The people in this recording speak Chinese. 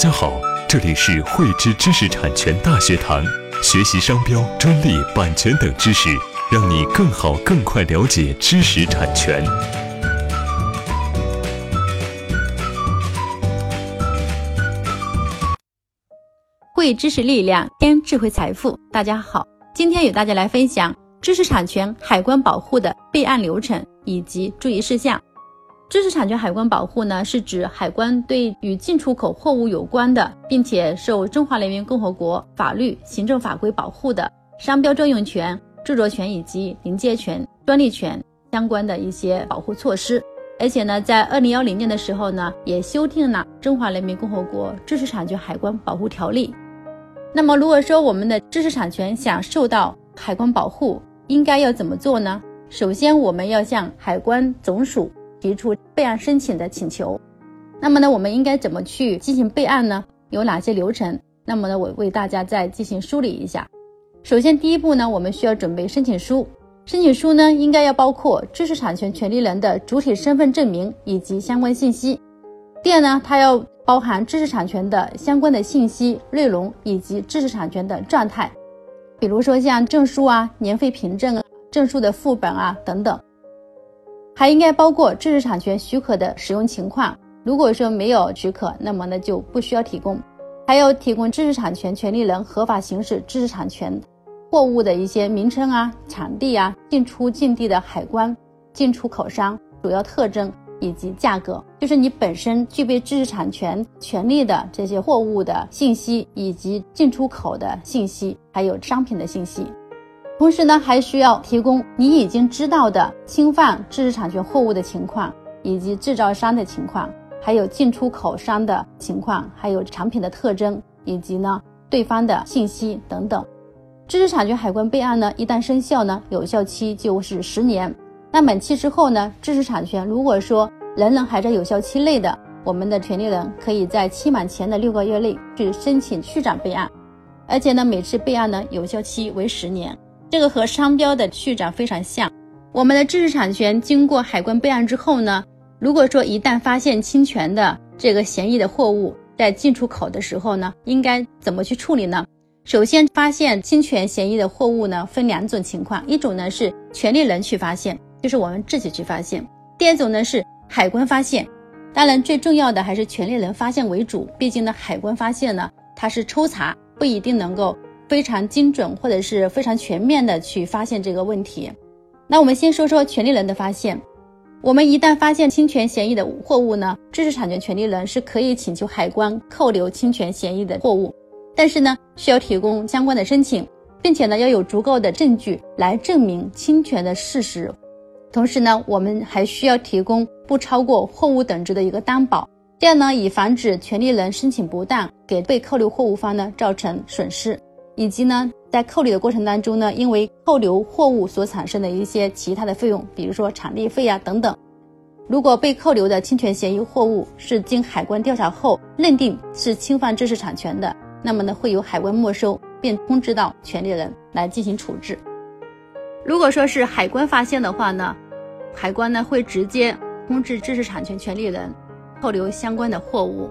家好，这里是汇知知识产权大学堂，学习商标、专利、版权等知识，让你更好、更快了解知识产权。汇知识力量，添智慧财富。大家好，今天与大家来分享知识产权海关保护的备案流程以及注意事项。知识产权海关保护呢，是指海关对与进出口货物有关的，并且受中华人民共和国法律、行政法规保护的商标专用权、著作权以及临界权、专利权相关的一些保护措施。而且呢，在二零幺零年的时候呢，也修订了《中华人民共和国知识产权海关保护条例》。那么，如果说我们的知识产权想受到海关保护，应该要怎么做呢？首先，我们要向海关总署。提出备案申请的请求，那么呢，我们应该怎么去进行备案呢？有哪些流程？那么呢，我为大家再进行梳理一下。首先，第一步呢，我们需要准备申请书。申请书呢，应该要包括知识产权权利人的主体身份证明以及相关信息。第二呢，它要包含知识产权的相关的信息内容以及知识产权的状态，比如说像证书啊、年费凭证啊、证书的副本啊等等。还应该包括知识产权许可的使用情况。如果说没有许可，那么呢就不需要提供。还有提供知识产权权利人合法行使知识产权货物的一些名称啊、产地啊、进出境地的海关、进出口商主要特征以及价格，就是你本身具备知识产权权利的这些货物的信息，以及进出口的信息，还有商品的信息。同时呢，还需要提供你已经知道的侵犯知识产权货物的情况，以及制造商的情况，还有进出口商的情况，还有产品的特征，以及呢对方的信息等等。知识产权海关备案呢，一旦生效呢，有效期就是十年。那满期之后呢，知识产权如果说仍然还在有效期内的，我们的权利人可以在期满前的六个月内去申请续展备案，而且呢，每次备案呢有效期为十年。这个和商标的续展非常像。我们的知识产权经过海关备案之后呢，如果说一旦发现侵权的这个嫌疑的货物在进出口的时候呢，应该怎么去处理呢？首先，发现侵权嫌疑的货物呢，分两种情况，一种呢是权利人去发现，就是我们自己去发现；第二种呢是海关发现。当然，最重要的还是权利人发现为主，毕竟呢，海关发现呢，它是抽查，不一定能够。非常精准或者是非常全面的去发现这个问题。那我们先说说权利人的发现。我们一旦发现侵权嫌疑的货物呢，知识产权权利人是可以请求海关扣留侵权嫌疑的货物，但是呢，需要提供相关的申请，并且呢，要有足够的证据来证明侵权的事实。同时呢，我们还需要提供不超过货物等值的一个担保，这样呢，以防止权利人申请不当，给被扣留货物方呢造成损失。以及呢，在扣留的过程当中呢，因为扣留货物所产生的一些其他的费用，比如说场地费啊等等，如果被扣留的侵权嫌疑货物是经海关调查后认定是侵犯知识产权的，那么呢，会由海关没收，并通知到权利人来进行处置。如果说是海关发现的话呢，海关呢会直接通知知识产权权利人扣留相关的货物。